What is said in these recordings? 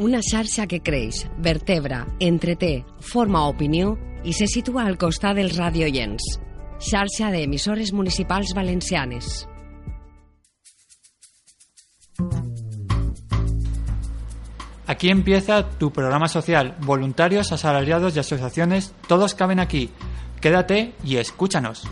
Una xarxa que creix, vertebra, entreté, forma opinió i se situa al costat dels radioients. Xarxa d'emissores municipals valencianes. Aquí empieza tu programa social. Voluntarios, asalariados y asociaciones, todos caben aquí. Quédate y escúchanos.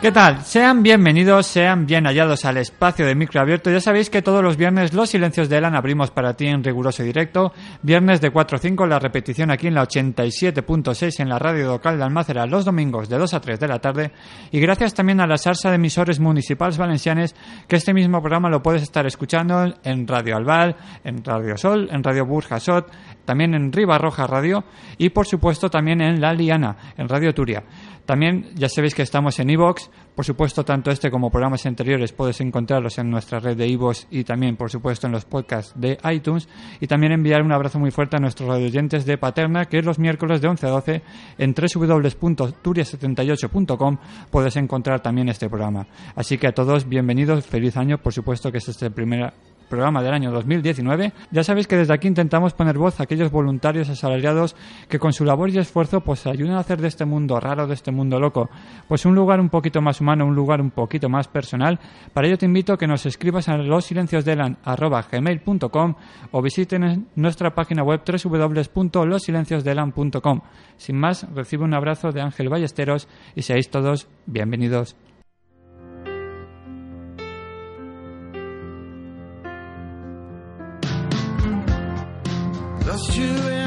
¿Qué tal? Sean bienvenidos, sean bien hallados al espacio de micro abierto. Ya sabéis que todos los viernes los silencios de Elan abrimos para ti en riguroso directo. Viernes de 4 a 5, la repetición aquí en la 87.6 en la radio local de Almácera los domingos de 2 a 3 de la tarde. Y gracias también a la salsa de emisores municipales valencianes que este mismo programa lo puedes estar escuchando en Radio Albal, en Radio Sol, en Radio Burjasot, también en Riba Roja Radio y por supuesto también en La Liana, en Radio Turia. También ya sabéis que estamos en iVoox, por supuesto tanto este como programas anteriores puedes encontrarlos en nuestra red de iVoox y también por supuesto en los podcasts de iTunes. Y también enviar un abrazo muy fuerte a nuestros radioyentes de Paterna que es los miércoles de 11 a 12 en www.turia78.com puedes encontrar también este programa. Así que a todos bienvenidos, feliz año, por supuesto que este es el primer programa del año 2019. Ya sabéis que desde aquí intentamos poner voz a aquellos voluntarios asalariados que con su labor y esfuerzo pues ayudan a hacer de este mundo raro, de este mundo loco, pues un lugar un poquito más humano, un lugar un poquito más personal. Para ello te invito a que nos escribas a losilenciosdelan@gmail.com o visiten nuestra página web www.losilenciosdelan.com. Sin más, recibe un abrazo de Ángel Ballesteros y seáis todos bienvenidos. Lost you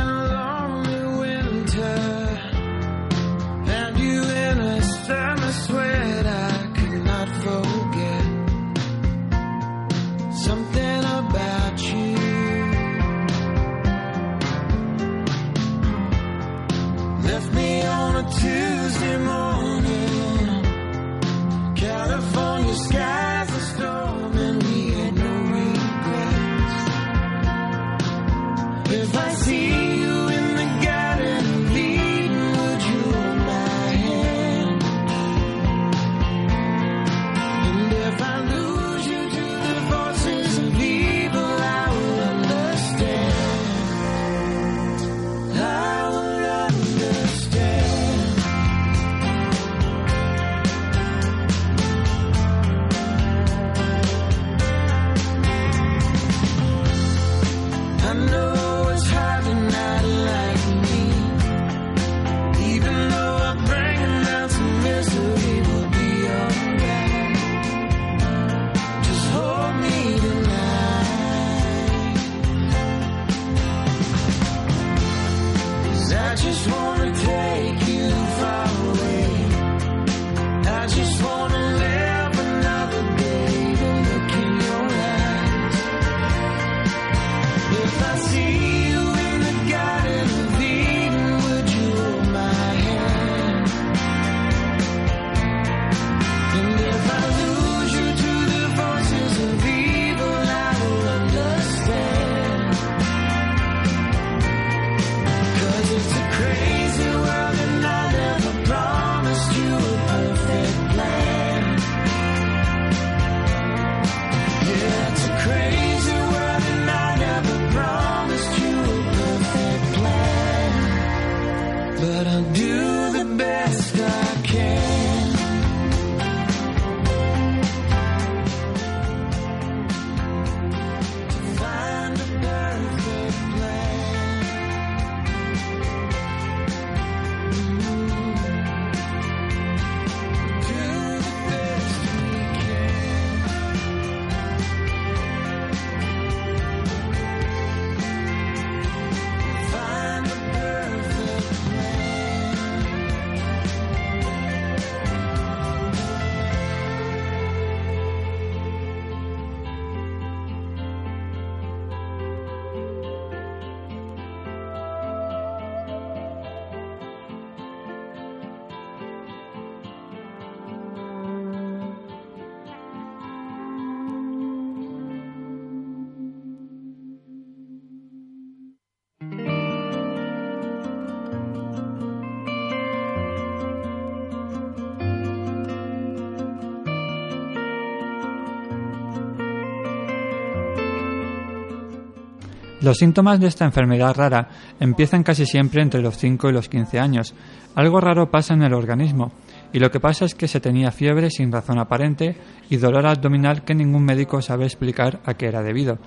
Los síntomas de esta enfermedad rara empiezan casi siempre entre los 5 y los 15 años. Algo raro pasa en el organismo, y lo que pasa es que se tenía fiebre sin razón aparente y dolor abdominal que ningún médico sabe explicar a qué era debido.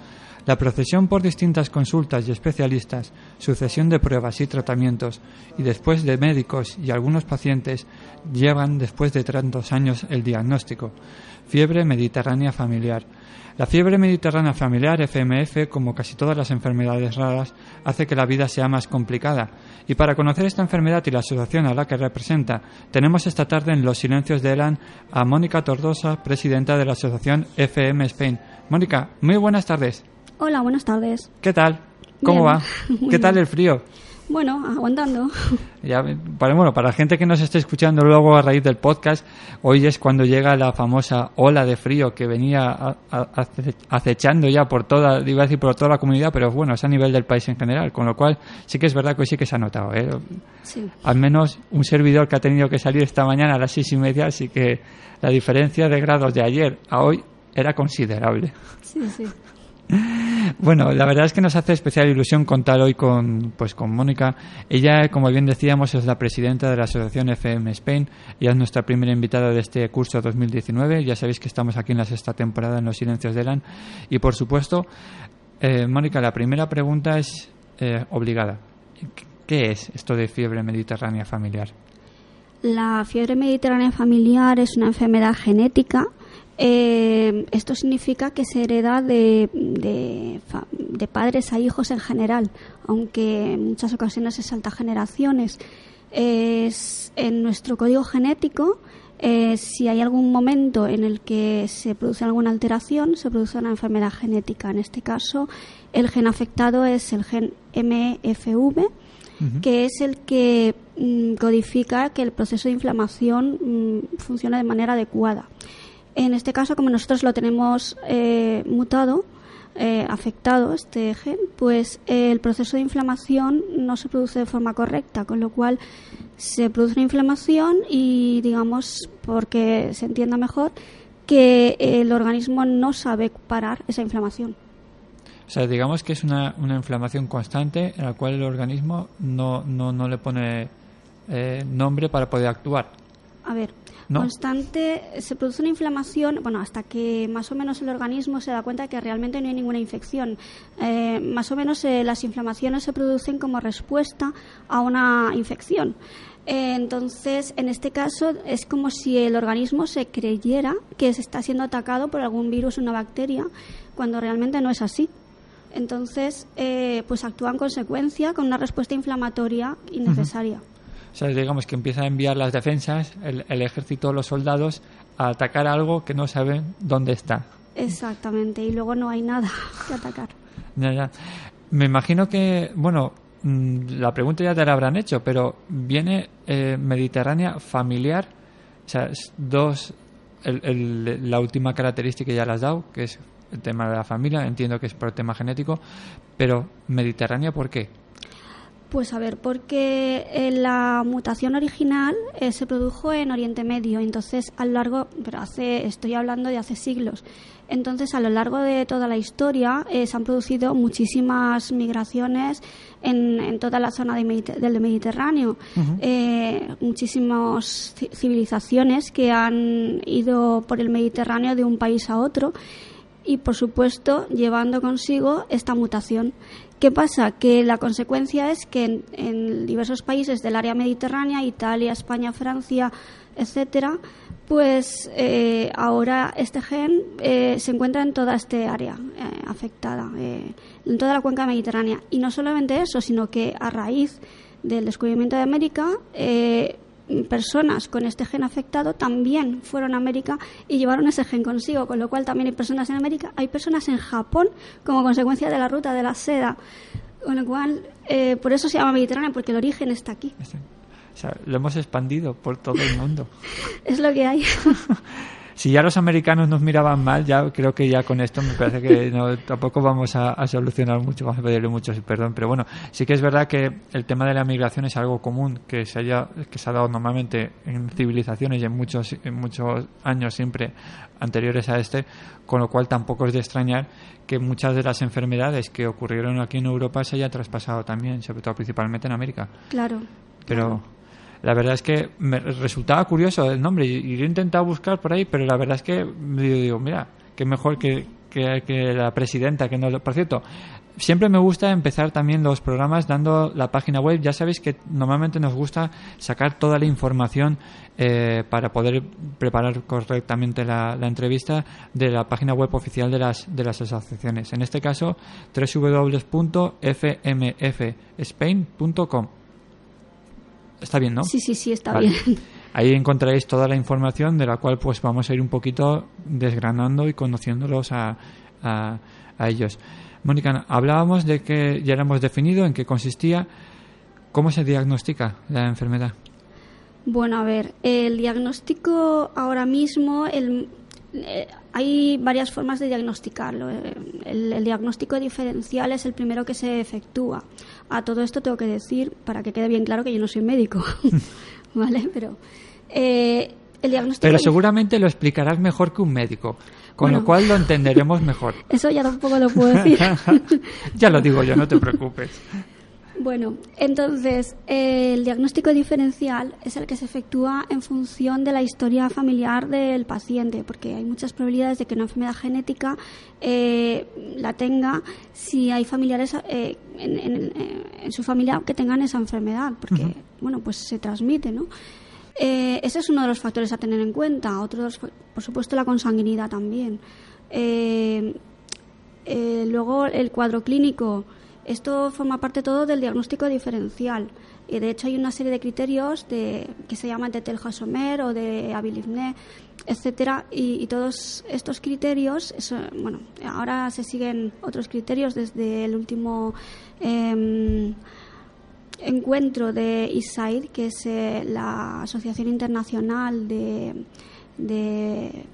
La procesión por distintas consultas y especialistas, sucesión de pruebas y tratamientos, y después de médicos y algunos pacientes, llevan después de tantos años el diagnóstico. Fiebre mediterránea familiar. La fiebre mediterránea familiar, FMF, como casi todas las enfermedades raras, hace que la vida sea más complicada. Y para conocer esta enfermedad y la asociación a la que representa, tenemos esta tarde en Los Silencios de Elan a Mónica Tordosa, presidenta de la asociación FM Spain. Mónica, muy buenas tardes. Hola, buenas tardes. ¿Qué tal? ¿Cómo Bien. va? ¿Qué tal el frío? Bueno, aguantando. Ya, para, bueno, para la gente que nos esté escuchando luego a raíz del podcast, hoy es cuando llega la famosa ola de frío que venía a- a- ace- acechando ya por toda, iba a decir por toda la comunidad, pero bueno, es a nivel del país en general, con lo cual sí que es verdad que hoy sí que se ha notado. ¿eh? Sí. Al menos un servidor que ha tenido que salir esta mañana a las seis y media, así que la diferencia de grados de ayer a hoy era considerable. Sí, sí. Bueno, la verdad es que nos hace especial ilusión contar hoy con, pues, con Mónica. Ella, como bien decíamos, es la presidenta de la Asociación FM Spain y es nuestra primera invitada de este curso 2019. Ya sabéis que estamos aquí en la sexta temporada en Los Silencios de Elan. Y, por supuesto, eh, Mónica, la primera pregunta es eh, obligada. ¿Qué es esto de fiebre mediterránea familiar? La fiebre mediterránea familiar es una enfermedad genética. Eh, esto significa que se hereda de, de, fa- de padres a hijos en general, aunque en muchas ocasiones se salta generaciones. Es en nuestro código genético, eh, si hay algún momento en el que se produce alguna alteración, se produce una enfermedad genética. En este caso, el gen afectado es el gen MEFV, que es el que mm, codifica que el proceso de inflamación mm, funcione de manera adecuada. En este caso, como nosotros lo tenemos eh, mutado, eh, afectado este gen, pues eh, el proceso de inflamación no se produce de forma correcta, con lo cual se produce una inflamación y, digamos, porque se entienda mejor, que el organismo no sabe parar esa inflamación. O sea, digamos que es una, una inflamación constante en la cual el organismo no, no, no le pone eh, nombre para poder actuar. A ver, ¿No? constante, se produce una inflamación, bueno, hasta que más o menos el organismo se da cuenta de que realmente no hay ninguna infección. Eh, más o menos eh, las inflamaciones se producen como respuesta a una infección. Eh, entonces, en este caso, es como si el organismo se creyera que se está siendo atacado por algún virus o una bacteria, cuando realmente no es así. Entonces, eh, pues actúa en consecuencia con una respuesta inflamatoria innecesaria. O sea, digamos que empieza a enviar las defensas, el, el ejército, los soldados, a atacar algo que no saben dónde está. Exactamente, y luego no hay nada que atacar. Ya, ya. Me imagino que, bueno, mm, la pregunta ya te la habrán hecho, pero viene eh, Mediterránea familiar, o sea, es dos, el- el- la última característica ya la has dado, que es el tema de la familia, entiendo que es por el tema genético, pero Mediterránea, ¿por qué? Pues a ver, porque eh, la mutación original eh, se produjo en Oriente Medio, entonces a lo largo, pero hace, estoy hablando de hace siglos, entonces a lo largo de toda la historia eh, se han producido muchísimas migraciones en, en toda la zona de Mediter- del Mediterráneo, Eh, muchísimas ci- civilizaciones que han ido por el Mediterráneo de un país a otro y por supuesto llevando consigo esta mutación. ¿Qué pasa? Que la consecuencia es que en, diversos países del área mediterránea, Italia, España, Francia, etcétera, pues eh, ahora este gen eh, se encuentra en toda este área eh, afectada, eh, en toda la cuenca mediterránea. Y no solamente eso, sino que a raíz del descubrimiento de América, eh, personas con este gen afectado también fueron a América y llevaron ese gen consigo, con lo cual también hay personas en América, hay personas en Japón como consecuencia de la ruta de la seda, con lo cual eh, por eso se llama Mediterráneo, porque el origen está aquí, O sea, lo hemos expandido por todo el mundo. es lo que hay. si ya los americanos nos miraban mal, ya creo que ya con esto me parece que no, tampoco vamos a, a solucionar mucho, vamos a pedirle mucho perdón. Pero bueno, sí que es verdad que el tema de la migración es algo común que se haya, que se ha dado normalmente en civilizaciones y en muchos, en muchos años siempre anteriores a este, con lo cual tampoco es de extrañar que muchas de las enfermedades que ocurrieron aquí en Europa se haya traspasado también, sobre todo principalmente en América. Claro. Pero la verdad es que me resultaba curioso el nombre y, yo he intentado buscar por ahí, pero la verdad es que digo, mira, que mejor que, que, que la presidenta, que no. Por cierto, siempre me gusta empezar también los programas dando la página web. Ya sabéis que normalmente nos gusta sacar toda la información eh, para poder preparar correctamente la, la entrevista de la página web oficial de las, de las asociaciones. En este caso, www.fmfspain.com. Está bien, ¿no? Sí, sí, sí, está Vale. bien. Ahí encontraréis toda la información de la cual pues vamos a ir un poquito desgranando y conociéndolos a, a, a ellos. Mónica, hablábamos de que ya lo hemos definido en qué consistía. ¿Cómo se diagnostica la enfermedad? Bueno, a ver, el diagnóstico ahora mismo, el, eh, hay varias formas de diagnosticarlo. Eh, El, el diagnóstico diferencial es el primero que se efectúa. A todo esto tengo que decir, para que quede bien claro, que yo no soy médico, ¿vale? Pero eh, el diagnóstico... Pero seguramente lo explicarás mejor que un médico, con Bueno. lo cual lo entenderemos mejor. Eso ya tampoco lo puedo decir. ya lo digo yo, no te preocupes. Bueno, entonces eh, el diagnóstico diferencial es el que se efectúa en función de la historia familiar del paciente, porque hay muchas probabilidades de que una enfermedad genética eh, la tenga si hay familiares eh, en, en- en su familia que tengan esa enfermedad, porque bueno, pues se transmite, ¿no? Eh, ese es uno de los factores a tener en cuenta. Otro, de los por supuesto, la consanguinidad también. Eh, eh, luego el cuadro clínico. Esto forma parte todo del diagnóstico diferencial. Y de hecho hay una serie de criterios de, que se llaman de Teljasomer o de Abilifné, etcétera, y, todos estos criterios, bueno, ahora se siguen otros criterios desde el último em, encuentro de ISAID, que es eh, la Asociación Internacional de, de,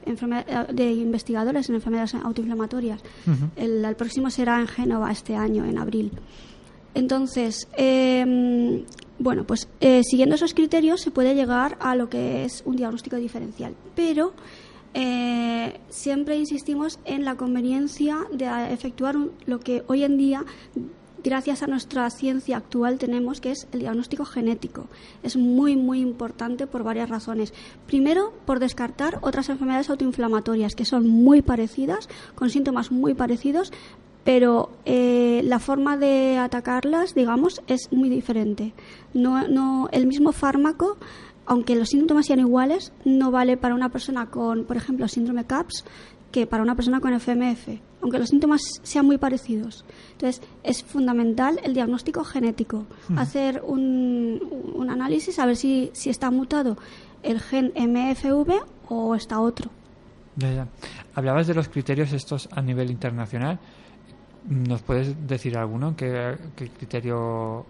de Investigadores en Enfermedades Autoinflamatorias. el, el próximo será en Génova este año, en abril. Entonces, eh, bueno, pues eh, siguiendo esos criterios se puede llegar a lo que es un diagnóstico diferencial, pero eh, siempre insistimos en la conveniencia de efectuar un- lo que hoy en día gracias a nuestra ciencia actual tenemos, que es el diagnóstico genético. Es muy, muy importante por varias razones. Primero, por descartar otras enfermedades autoinflamatorias que son muy parecidas, con síntomas muy parecidos, pero eh, la forma de atacarlas, digamos, es muy diferente. No, no, el mismo fármaco, aunque los síntomas sean iguales, no vale para una persona con, por ejemplo, síndrome CAPS que para una persona con FMF, aunque los síntomas sean muy parecidos. Entonces, es fundamental el diagnóstico genético, hacer un, un análisis a ver si, si está mutado el gen MFV o está otro. Ya, ya. Hablabas de los criterios estos a nivel internacional. ¿Nos puedes decir alguno? ¿Qué, qué criterio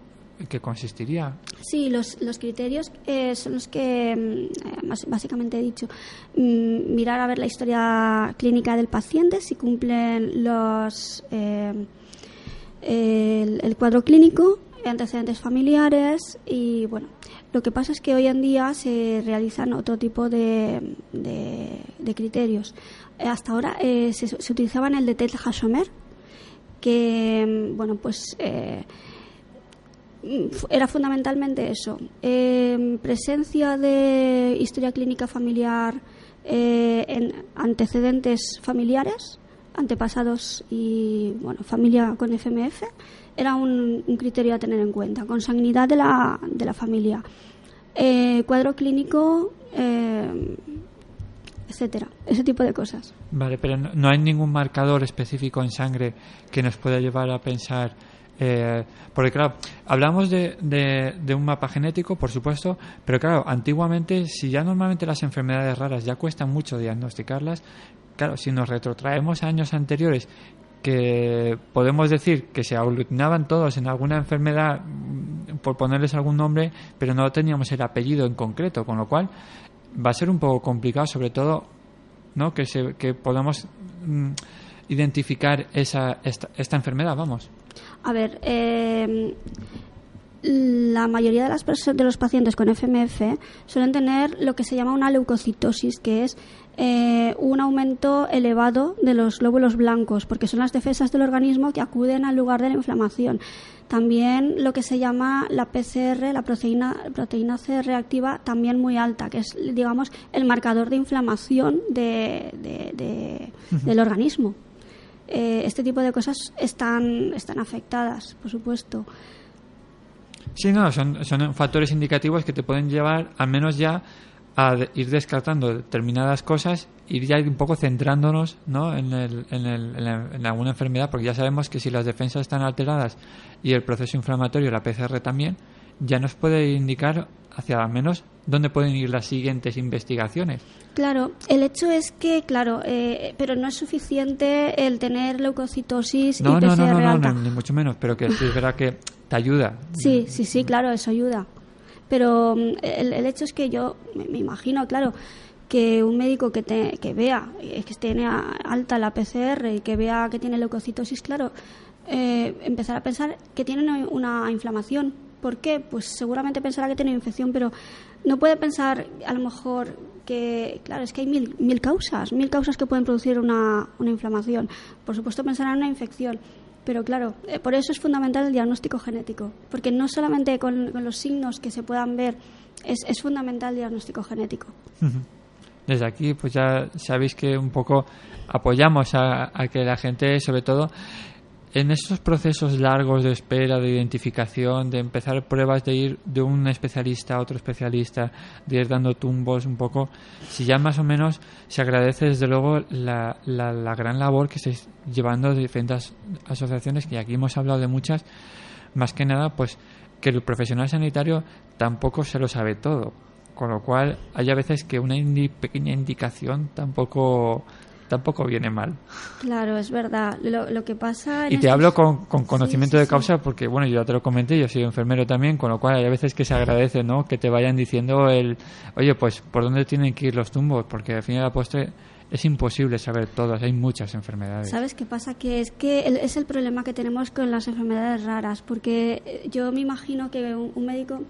que consistiría? Sí, los, los criterios eh, son los que mm, eh, básicamente he dicho. Mm, mirar a ver la historia clínica del paciente, si cumplen los eh, el, cuadro clínico, antecedentes familiares y bueno. Lo que pasa es que hoy en día se realizan otro tipo de, de- criterios. Eh, Hasta ahora eh, se, se utilizaban el de Ted Hashomer, que mm, bueno pues eh, era fundamentalmente eso. Eh, presencia de historia clínica familiar eh, en antecedentes familiares, antepasados y bueno, familia con FMF, era un, un criterio a tener en cuenta. Consanguinidad de la, de la familia. Eh, cuadro clínico, etcétera. Ese tipo de cosas. Vale, pero no hay ningún marcador específico en sangre que nos pueda llevar a pensar. Eh, porque, claro, hablamos de, de, un mapa genético, por supuesto, pero claro, antiguamente, si ya normalmente las enfermedades raras ya cuestan mucho diagnosticarlas, claro, si nos retrotraemos a años anteriores que podemos decir que se aglutinaban todos en alguna enfermedad, mm, por ponerles algún nombre, pero no teníamos el apellido en concreto, con lo cual va a ser un poco complicado, sobre todo ¿no? Que, se, que podamos mm, identificar esa, esta, esta enfermedad, vamos. A ver, eh, la mayoría de, las de los pacientes con FMF suelen tener lo que se llama una leucocitosis, que es eh, un aumento elevado de los glóbulos blancos, porque son las defensas del organismo que acuden al lugar de la inflamación. También lo que se llama la PCR, la proteína, proteína C reactiva, también muy alta, que es, digamos, el marcador de inflamación de- de- de- del organismo. Eh, este tipo de cosas están, están afectadas, por supuesto. Sí, no, son, son factores indicativos que te pueden llevar al menos ya a ir descartando determinadas cosas, ir ya un poco centrándonos ¿no? en, el, en, el- en, la- en alguna enfermedad, porque ya sabemos que si las defensas están alteradas y el proceso inflamatorio, la PCR también, ya nos puede indicar hacia menos dónde pueden ir las siguientes investigaciones. Claro, el hecho es que, claro, eh, pero no es suficiente el tener leucocitosis No, y no, PCR no, no, no, alta. no, ni mucho menos, pero que sí es verdad que te ayuda. Sí, sí, sí, claro, eso ayuda. Pero mm, el, el hecho es que yo me, imagino, claro, que un médico que, te, que vea eh, que tiene alta la PCR y que vea que tiene leucocitosis, claro, eh, empezar a pensar que tiene una, una inflamación. ¿Por qué? Pues seguramente pensará que tiene infección, pero no puede pensar a lo mejor que, claro, es que hay mil, mil causas, mil causas que pueden producir una, una inflamación. Por supuesto pensará en una infección. Pero claro, eh, por eso es fundamental el diagnóstico genético, porque no solamente con, con los signos que se puedan ver, es, es fundamental el diagnóstico genético. Desde aquí, pues ya sabéis que un poco apoyamos a, a que la gente, sobre todo, en estos procesos largos de espera, de identificación, de empezar pruebas, de ir de un especialista a otro especialista, de ir dando tumbos un poco, si ya más o menos se agradece desde luego la, la, la gran labor que estáis llevando de diferentes asociaciones, que aquí hemos hablado de muchas, más que nada, pues que el profesional sanitario tampoco se lo sabe todo. Con lo cual, hay a veces que una indi- pequeña indicación tampoco, tampoco viene mal. Claro, es verdad. Lo, lo que pasa. Y te estos- hablo con, con conocimiento sí, de sí. causa porque, bueno, yo ya te lo comenté, yo soy enfermero también, con lo cual hay veces que se agradece, ¿no? Que te vayan diciendo el, oye, pues, ¿por dónde tienen que ir los tumbos? Porque al fin y al postre es imposible saber todas, hay muchas enfermedades. ¿Sabes qué pasa? Que es que el- es el problema que tenemos con las enfermedades raras, porque eh, yo me imagino que un, un médico.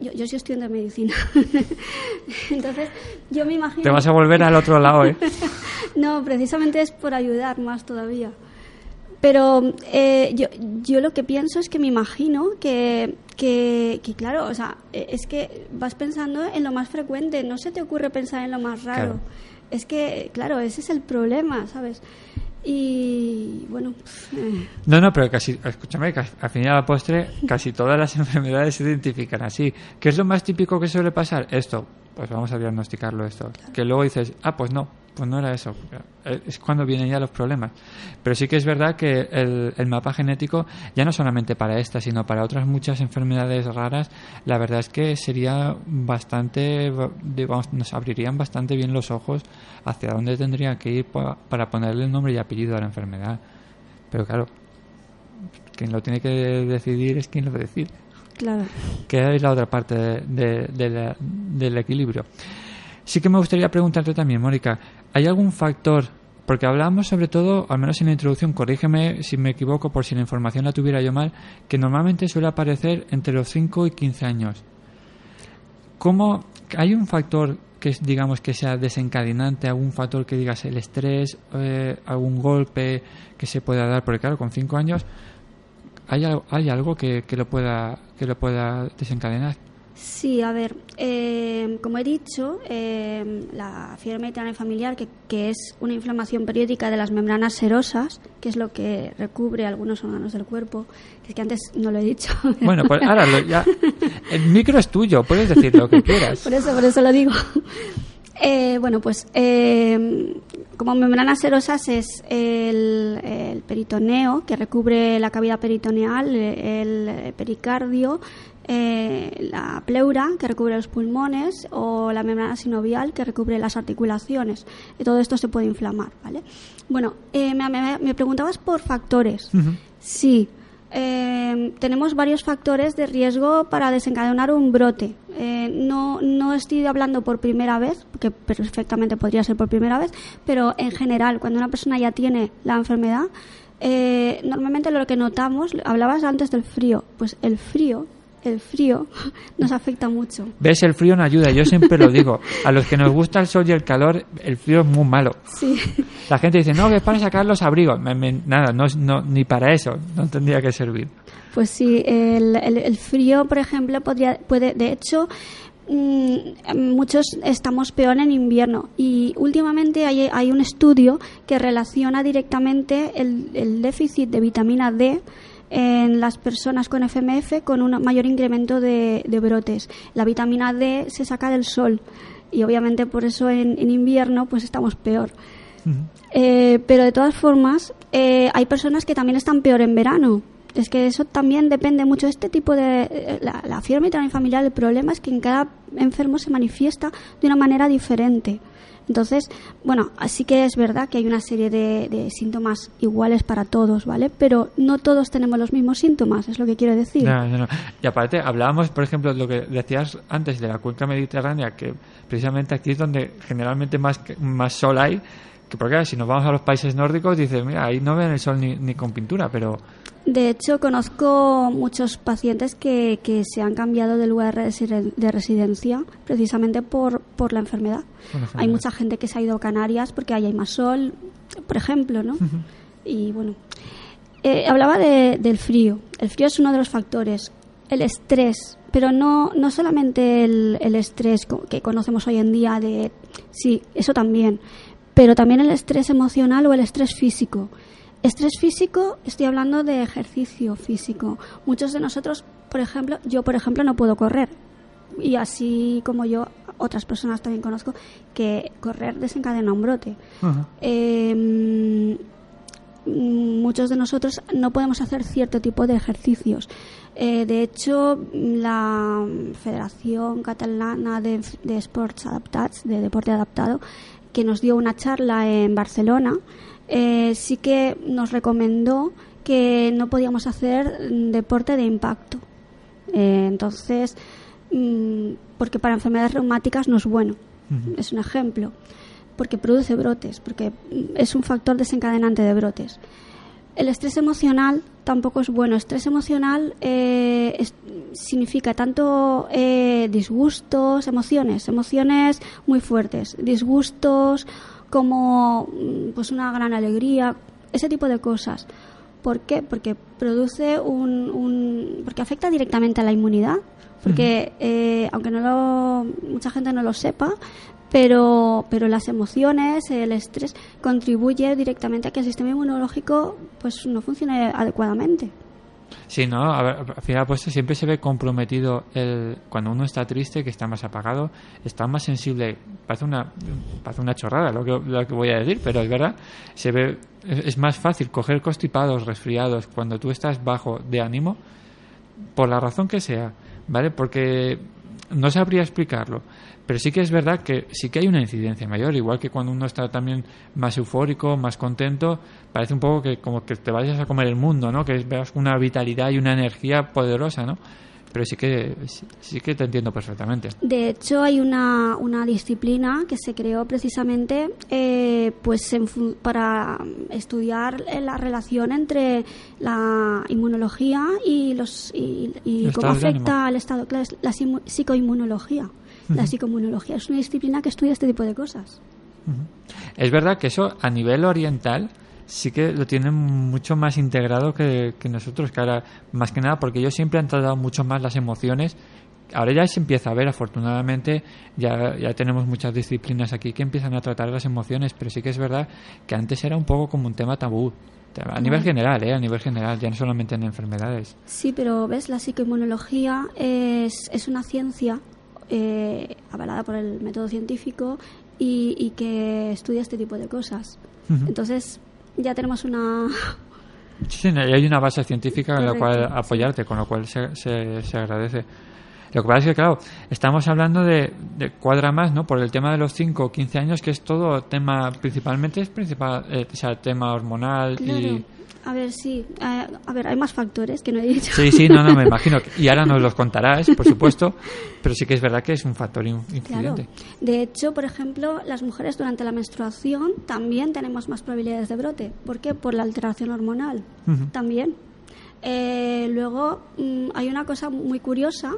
Yo, yo soy estudiante de medicina. Entonces, yo me imagino. Te vas a volver al otro lado, ¿eh? No, precisamente es por ayudar más todavía. Pero eh, yo, yo lo que pienso es que me imagino que, que, que, claro, o sea, eh, es que vas pensando en lo más frecuente, no se te ocurre pensar en lo más raro. Claro. Es que, claro, ese es el problema, ¿sabes? Y bueno, eh, No, no, pero casi, escúchame, que al final al postre casi todas las enfermedades se identifican así. ¿Qué es lo más típico que suele pasar? Esto, pues vamos a diagnosticarlo esto. Que luego dices, ah, pues no, pues no era eso. Eh, Es cuando vienen ya los problemas. Pero sí que es verdad que el, el mapa genético, ya no solamente para esta, sino para otras muchas enfermedades raras, la verdad es que sería bastante, digamos, nos abrirían bastante bien los ojos hacia dónde tendría que ir pa- para ponerle el nombre y apellido a la enfermedad. Pero claro, quien lo tiene que decidir es quien lo decide. Claro. Que es la otra parte de- la- del equilibrio. Sí que me gustaría preguntarte también, Mónica, ¿hay algún factor? Porque hablábamos sobre todo, al menos en la introducción, corrígeme si me equivoco por si la información la tuviera yo mal, que normalmente suele aparecer entre los 5 y 15 años. ¿Cómo hay un factor que digamos que sea desencadenante, algún factor que digas el estrés, eh, algún golpe que se pueda dar? Porque claro, con 5 años hay, al- hay algo que, que lo pueda que lo pueda desencadenar. Sí, a ver, eh, como he dicho, eh, la fiebre mediterránea familiar, que, que es una inflamación periódica de las membranas serosas, que es lo que recubre algunos órganos del cuerpo, es que antes no lo he dicho. Bueno, pues ahora lo- ya el micro es tuyo, puedes decir lo que quieras. Por eso, por eso lo digo. Eh, bueno, pues eh, como membranas serosas es el, el peritoneo, que recubre la cavidad peritoneal, el pericardio, eh, la pleura, que recubre los pulmones, o la membrana sinovial, que recubre las articulaciones. Y todo esto se puede inflamar, ¿vale? Bueno, eh, me, me- me preguntabas por factores. Sí, eh, tenemos varios factores de riesgo para desencadenar un brote. Eh, no, no estoy hablando por primera vez, que perfectamente podría ser por primera vez, pero en general, cuando una persona ya tiene la enfermedad, eh, normalmente lo que notamos, hablabas antes del frío, pues el frío, el frío nos afecta mucho. ¿Ves? El frío no ayuda, yo siempre lo digo. A los que nos gusta el sol y el calor, el frío es muy malo. Sí. La gente dice, no, que es para sacar los abrigos. Me- me- nada, no, ni para eso, no tendría que servir. Pues sí, el, el- el frío, por ejemplo, podría, puede, de hecho, mm, muchos estamos peor en invierno y últimamente hay, hay un estudio que relaciona directamente el, el déficit de vitamina D en las personas con FMF con un mayor incremento de, de brotes. La vitamina D se saca del sol y obviamente por eso en, en invierno pues estamos peor. Eh, pero de todas formas, eh, hay personas que también están peor en verano. Es que eso también depende mucho de este tipo de... eh, La, la fiebre familiar, el problema es que en cada enfermo se manifiesta de una manera diferente. Entonces, bueno, así que es verdad que hay una serie de, de síntomas iguales para todos, ¿vale? Pero no todos tenemos los mismos síntomas, es lo que quiero decir. No, no, no. Y aparte, hablábamos, por ejemplo, lo que decías antes de la cuenca mediterránea, que precisamente aquí es donde generalmente más, más sol hay. Porque si nos vamos a los países nórdicos, dices, mira, ahí no ven el sol ni, ni con pintura, pero De hecho, conozco muchos pacientes que, que se han cambiado de lugar de residen- de residencia precisamente por, por la enfermedad. Hay mucha gente que se ha ido a Canarias porque ahí hay más sol, por ejemplo, ¿no? Y bueno, eh, hablaba de- del frío. El frío es uno de los factores. El estrés, pero no, no solamente el, el estrés que conocemos hoy en día de... Sí, eso también. Pero también el estrés emocional o el estrés físico. Estrés físico, estoy hablando de ejercicio físico. Muchos de nosotros, por ejemplo, yo por ejemplo no puedo correr. Y así como yo, otras personas también conozco que correr desencadena un brote. Eh, mm, muchos de nosotros no podemos hacer cierto tipo de ejercicios. Eh, de hecho, la Federación Catalana de, de Sports Adaptats, de deporte adaptado, que nos dio una charla en Barcelona, eh, sí que nos recomendó que no podíamos hacer deporte de impacto. Eh, entonces, mm, porque para enfermedades reumáticas no es bueno. Es un ejemplo. Porque produce brotes, porque es un factor desencadenante de brotes. El estrés emocional tampoco es bueno. Estrés emocional eh, es- significa tanto eh, disgustos, emociones, emociones muy fuertes, disgustos como mm, pues una gran alegría, ese tipo de cosas. ¿Por qué? Porque produce un, un- porque afecta directamente a la inmunidad. Porque eh, aunque no lo, mucha gente no lo sepa, pero, pero las emociones, el estrés contribuye directamente a que el sistema inmunológico pues no funcione adecuadamente. Sí, ¿no? A ver, al final, pues siempre se ve comprometido el, cuando uno está triste, que está más apagado, está más sensible. Parece una, parece una chorrada lo que, lo que voy a decir, pero es verdad. Se ve, es, más fácil coger constipados, resfriados, cuando tú estás bajo de ánimo, por la razón que sea, ¿vale? Porque no sabría explicarlo, pero sí que es verdad que sí que hay una incidencia mayor, igual que cuando uno está también más eufórico, más contento, parece un poco que como que te vayas a comer el mundo, ¿no? Que veas una vitalidad y una energía poderosa, ¿no? Pero sí que sí, sí que te entiendo perfectamente. De hecho, hay una, una disciplina que se creó precisamente eh, pues en para estudiar eh, la relación entre la inmunología y los y, cómo afecta al estado, es la La psicoinmunología es una disciplina que estudia este tipo de cosas. Es verdad que eso a nivel oriental sí que lo tienen mucho más integrado que, que nosotros, que ahora, más que nada porque ellos siempre han tratado mucho más las emociones. Ahora ya se empieza a ver, afortunadamente, ya, ya tenemos muchas disciplinas aquí que empiezan a tratar las emociones, pero sí que es verdad que antes era un poco como un tema tabú. A nivel general, ¿eh? A nivel general, ya no solamente en enfermedades. Sí, pero ves, la psicoinmunología es, es una ciencia eh, avalada por el método científico y, y que estudia este tipo de cosas. Entonces, ya tenemos una... Sí, hay una base científica en la cual apoyarte, con lo cual se, se, se agradece. Lo que pasa es que, claro, estamos hablando de, de cuadra más, ¿no? Por el tema de los 5 o 15 años, que es todo tema, principalmente es principal, eh, o sea, tema hormonal y... A ver, sí. eh, a ver, hay más factores que no he dicho. Sí, sí, no, no, me imagino. Y ahora nos los contarás, por supuesto, pero sí que es verdad que es un factor in- Claro. influyente. De hecho, por ejemplo, las mujeres durante la menstruación también tenemos más probabilidades de brote. ¿Por qué? Por la alteración hormonal. También. Eh, luego, mm, hay una cosa muy curiosa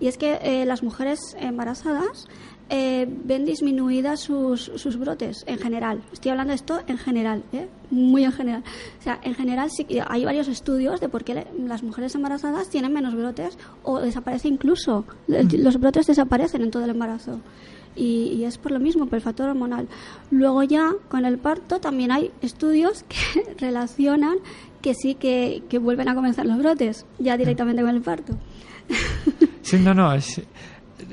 y es que eh, las mujeres embarazadas eh, ven disminuidas sus, sus brotes en general. Estoy hablando de esto en general, ¿eh? muy en general. O sea, en general sí que hay varios estudios de por qué las mujeres embarazadas tienen menos brotes o desaparece incluso. El- Los brotes desaparecen en todo el embarazo. Y, y es por lo mismo, por el factor hormonal. Luego ya, con el parto, también hay estudios que relacionan que sí que, que vuelven a comenzar los brotes, ya directamente con el parto. Sí, no, no, es,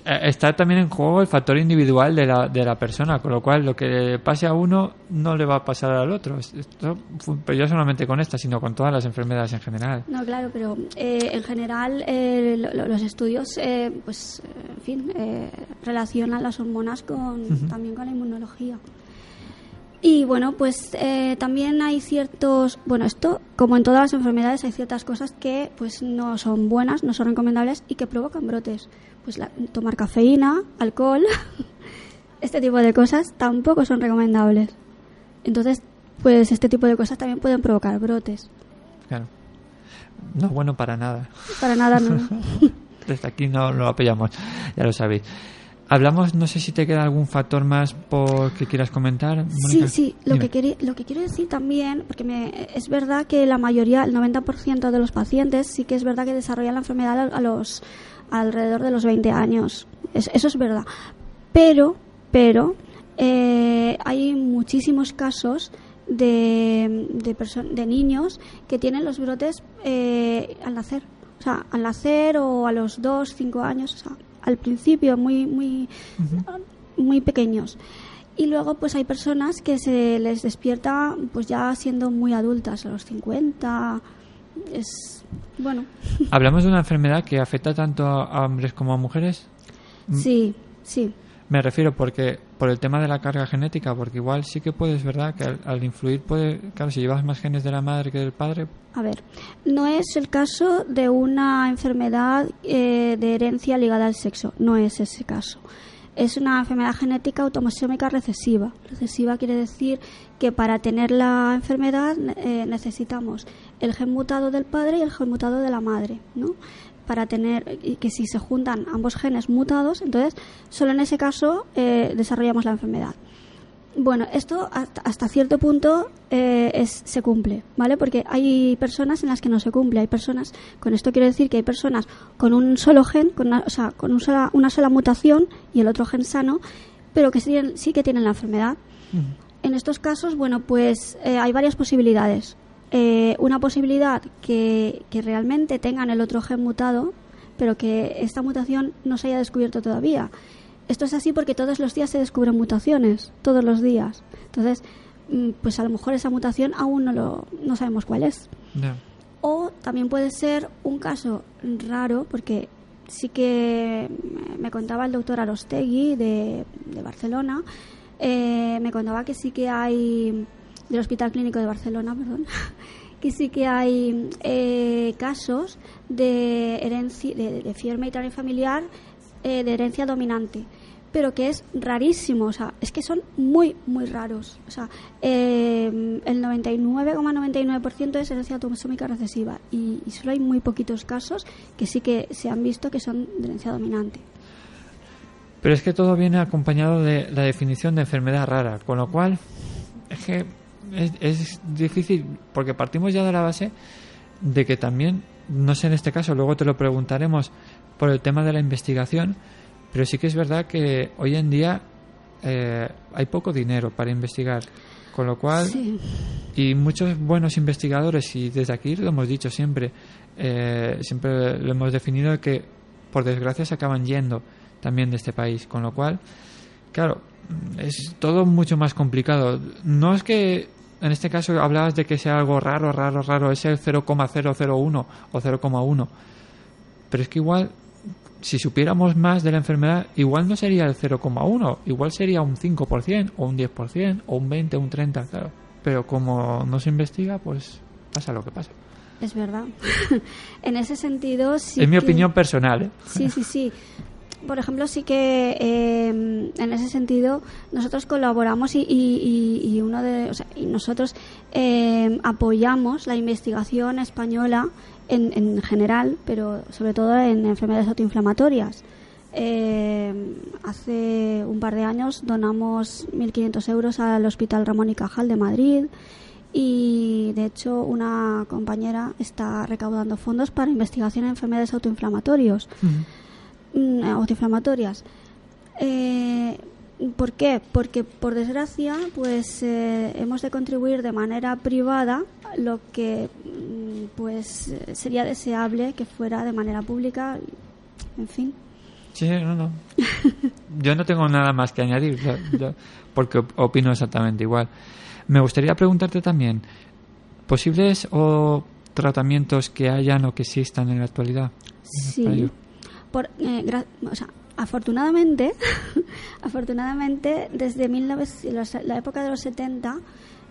está también en juego el factor individual de la, de la persona, con lo cual lo que le pase a uno no le va a pasar al otro. Esto, pero ya solamente con esta, sino con todas las enfermedades en general. No, claro, pero eh, en general eh, lo- lo- los estudios, eh, pues, eh, en fin, eh, relacionan las hormonas con, también con la inmunología. Y bueno, pues eh, también hay ciertos, bueno, esto, como en todas las enfermedades, hay ciertas cosas que pues no son buenas, no son recomendables y que provocan brotes. Pues la- tomar cafeína, alcohol, este tipo de cosas tampoco son recomendables. Entonces, pues este tipo de cosas también pueden provocar brotes. Claro. No es bueno para nada. Para nada, no. Desde aquí no lo apoyamos, ya lo sabéis. Hablamos, no sé si te queda algún factor más por que quieras comentar. Sí, Mónica. sí, lo Dime. que, querí- lo que quiero decir también, porque me, es verdad que la mayoría, el 90% de los pacientes, sí que es verdad que desarrollan la enfermedad a los alrededor de los 20 años. Es- eso es verdad. Pero, pero, eh, hay muchísimos casos de, de niños que tienen los brotes eh, al nacer. O sea, al nacer o a los 2, 5 años, o sea, al principio, muy, muy, muy pequeños. Y luego pues hay personas que se les despierta pues ya siendo muy adultas, a los 50. Es bueno, Hablamos de una enfermedad que afecta tanto a hombres como a mujeres. sí, sí. Me refiero porque por el tema de la carga genética, porque igual sí que puedes, ¿verdad? Que al, al influir puede, claro, si llevas más genes de la madre que del padre, A ver, no es el caso de una enfermedad eh, de herencia ligada al sexo, no es ese caso. Es una enfermedad genética automosómica recesiva. Recesiva quiere decir que para tener la enfermedad eh, necesitamos el gen mutado del padre y el gen mutado de la madre, ¿no? Para tener que si se juntan ambos genes mutados, entonces solo en ese caso eh, desarrollamos la enfermedad. Bueno, esto hasta, cierto punto eh, es, se cumple, ¿vale? Porque hay personas en las que no se cumple. Hay personas, con esto quiero decir que hay personas con un solo gen, con una, o sea, con un sola- una sola mutación y el otro gen sano, pero que sí, sí que tienen la enfermedad. En estos casos, bueno, pues eh, hay varias posibilidades. Eh, una posibilidad que, que realmente tengan el otro gen mutado, pero que esta mutación no se haya descubierto todavía. Esto es así porque todos los días se descubren mutaciones, todos los días. Entonces, mm, pues a lo mejor esa mutación aún no, lo, no sabemos cuál es. O también puede ser un caso raro, porque sí que me contaba el doctor Arostegui de, de Barcelona, eh, me contaba que sí que hay, del Hospital Clínico de Barcelona, perdón, que sí que hay eh, casos de, herencia, de, de fiebre mediterránea familiar eh, de herencia dominante pero que es rarísimo, o sea, es que son muy, muy raros. O sea, eh, el 99,99% es herencia autosómica recesiva y, solo hay muy poquitos casos que sí que se han visto que son de herencia dominante. Pero es que todo viene acompañado de la definición de enfermedad rara, con lo cual es que es difícil, porque partimos ya de la base de que también, no sé en este caso, luego te lo preguntaremos por el tema de la investigación, pero sí que es verdad que hoy en día eh, hay poco dinero para investigar, con lo cual Sí, y muchos buenos investigadores, y desde aquí lo hemos dicho siempre, eh, siempre lo hemos definido que por desgracia se acaban yendo también de este país, con lo cual, claro, es todo mucho más complicado. No es que en este caso hablabas de que sea algo raro, raro, raro, es el 0,001 o 0,1, pero es que igual si supiéramos más de la enfermedad, igual no sería el 0,1, igual sería un 5% o un 10% o un 20 o un 30, claro. Pero como no se investiga, pues pasa lo que pasa. Es verdad. en ese sentido, sí. es mi opinión personal, ¿eh? Sí, sí, sí. Por ejemplo, sí que eh, en ese sentido nosotros colaboramos y, y- y- y uno de, o sea, y nosotros eh, apoyamos la investigación española en, en general, pero sobre todo en enfermedades autoinflamatorias. Eh, hace un par de años donamos 1.500 euros al Hospital Ramón y Cajal de Madrid y de hecho una compañera está recaudando fondos para investigación en enfermedades autoinflamatorios mm, autoinflamatorias. Eh, ¿Por qué? Porque por desgracia, pues eh, hemos de contribuir de manera privada lo que mm, pues sería deseable que fuera de manera pública. En fin. Sí, no, no. Yo no tengo nada más que añadir, yo- yo- porque op- opino exactamente igual. Me gustaría preguntarte también, ¿posibles o tratamientos que hayan o que existan en la actualidad? Sí. Por, eh, o sea, afortunadamente, afortunadamente, desde 1900 los- la época de los 70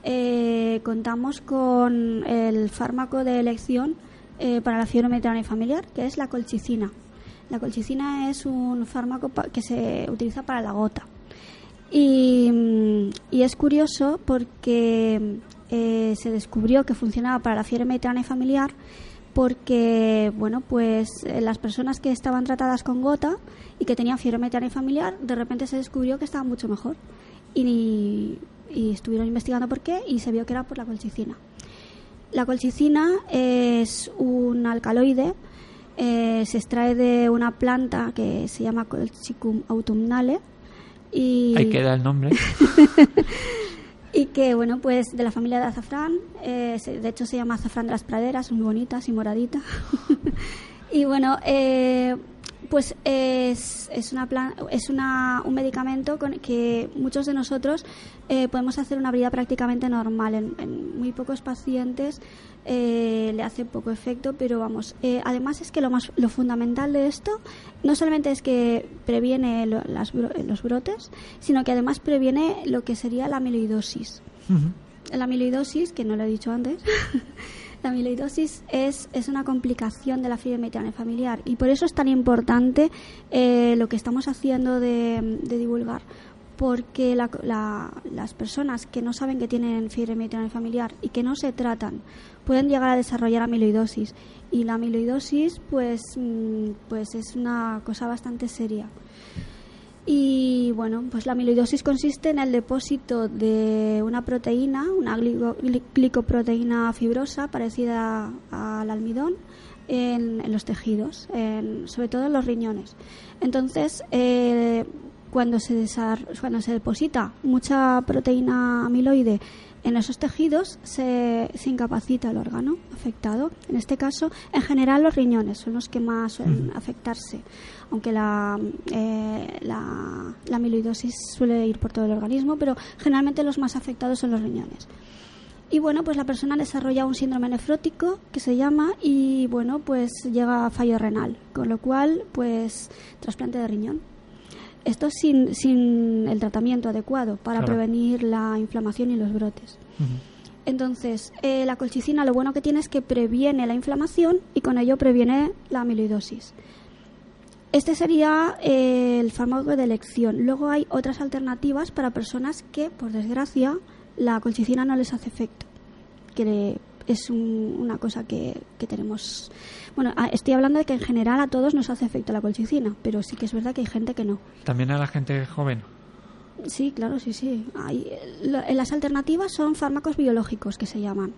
eh, contamos con el fármaco de elección eh, para la fiebre mediterránea familiar, que es la colchicina. La colchicina es un fármaco que se utiliza para la gota. Y, y es curioso porque eh, se descubrió que funcionaba para la fiebre mediterránea familiar porque, bueno, pues eh, las personas que estaban tratadas con gota y que tenían fiebre mediterránea familiar, de repente se descubrió que estaban mucho mejor. Y, y estuvieron investigando por qué y se vio que era por la colchicina. La colchicina es un alcaloide, eh, se extrae de una planta que se llama Colchicum autumnale y, Ahí queda el nombre. y que, bueno, pues de la familia de azafrán, eh, de hecho se llama azafrán de las praderas, muy bonita, así moradita. y bueno, eh, pues es, es, una plan- es una, un medicamento con que muchos de nosotros eh, podemos hacer una vida prácticamente normal. En, en muy pocos pacientes eh, le hace poco efecto, pero vamos. eh, además es que lo, más, lo fundamental de esto no solamente es que previene lo- las los brotes, sino que además previene lo que sería la amiloidosis. La amiloidosis, que no lo he dicho antes, la amiloidosis es, es una complicación de la mediterránea familiar y por eso es tan importante eh, lo que estamos haciendo de, de divulgar. Porque la- la- las personas que no saben que tienen mediterránea familiar y que no se tratan pueden llegar a desarrollar amiloidosis. Y la amiloidosis, pues, mm, pues es una cosa bastante seria. Y bueno, pues la amiloidosis consiste en el depósito de una proteína, una glico- gli- glicoproteína fibrosa parecida al almidón, en, los tejidos, en- sobre todo en los riñones. Entonces, eh, cuando, se cuando se deposita mucha proteína amiloide en esos tejidos, se, se incapacita el órgano afectado. En este caso, en general, los riñones son los que más suelen afectarse, aunque la, eh, la, la amiloidosis suele ir por todo el organismo, pero generalmente los más afectados son los riñones. Y bueno, pues la persona desarrolla un síndrome nefrótico que se llama y bueno, pues llega a fallo renal, con lo cual pues trasplante de riñón. Esto sin, sin el tratamiento adecuado para Claro. prevenir la inflamación y los brotes. Entonces, eh, la colchicina lo bueno que tiene es que previene la inflamación y con ello previene la amiloidosis. Este sería eh, el fármaco de elección. Luego hay otras alternativas para personas que, por desgracia, la colchicina no les hace efecto. Que es un- una cosa que, que tenemos. Bueno, a- estoy hablando de que en general a todos nos hace efecto la colchicina, pero sí que es verdad que hay gente que no. También a la gente joven. Sí, claro, sí, sí. Hay, la- las alternativas son fármacos biológicos que se llaman.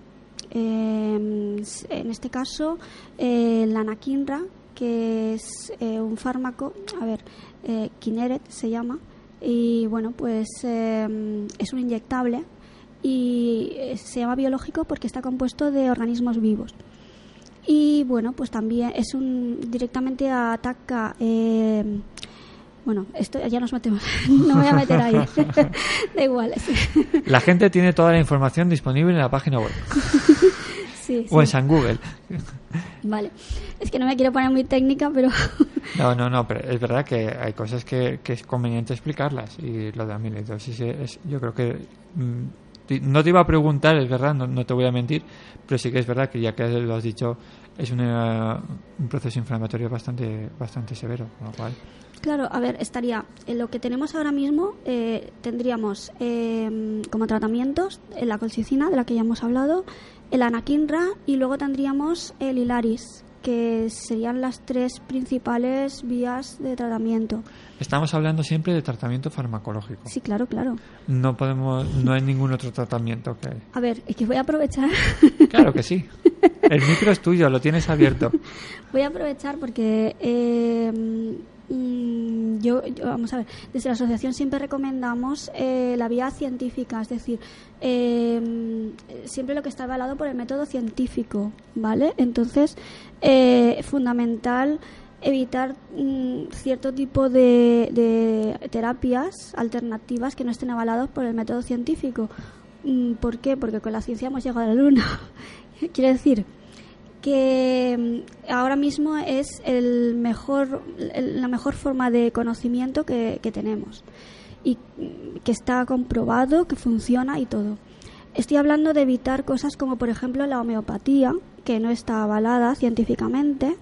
Eh, en este caso, eh, la anakinra, que es eh, un fármaco, a ver, eh, Kineret se llama, y bueno, pues eh, es un inyectable y eh, se llama biológico porque está compuesto de organismos vivos. Y bueno, pues también es un directamente ataca. eh, bueno, esto ya nos metemos. no me voy a meter ahí. da igual. La gente tiene toda la información disponible en la página web sí, o en sí. San Google. Vale. Es que no me quiero poner muy técnica, pero No, no, no, pero es verdad que hay cosas que, que es conveniente explicarlas y lo de amiloidosis es, yo creo que mm, No te iba a preguntar, es verdad, no, no te voy a mentir, pero sí que es verdad que ya que lo has dicho, es un proceso inflamatorio bastante, bastante severo. Claro, a ver, estaría en lo que tenemos ahora mismo, eh, tendríamos eh, como tratamientos eh, la colchicina, de la que ya hemos hablado, el anakinra y luego tendríamos el hilaris, que serían las tres principales vías de tratamiento. Estamos hablando siempre de tratamiento farmacológico. Sí, claro, claro. No podemos, no hay ningún otro tratamiento que... A ver, es que voy a aprovechar, Claro que sí. El micro es tuyo, lo tienes abierto. voy a aprovechar porque eh, yo, yo- vamos a ver, desde la asociación siempre recomendamos eh, la vía científica, es decir, eh, siempre lo que está avalado por el método científico, ¿vale? Entonces, eh, fundamental evitar mm, cierto tipo de, de terapias alternativas que no estén avalados por el método científico. Mm, ¿Por qué? Porque con la ciencia hemos llegado a la luna. Quiere decir que mm, ahora mismo es el mejor, la mejor forma de conocimiento que, que tenemos y que está comprobado, que funciona y todo. Estoy hablando de evitar cosas como, por ejemplo, la homeopatía, que no está avalada científicamente.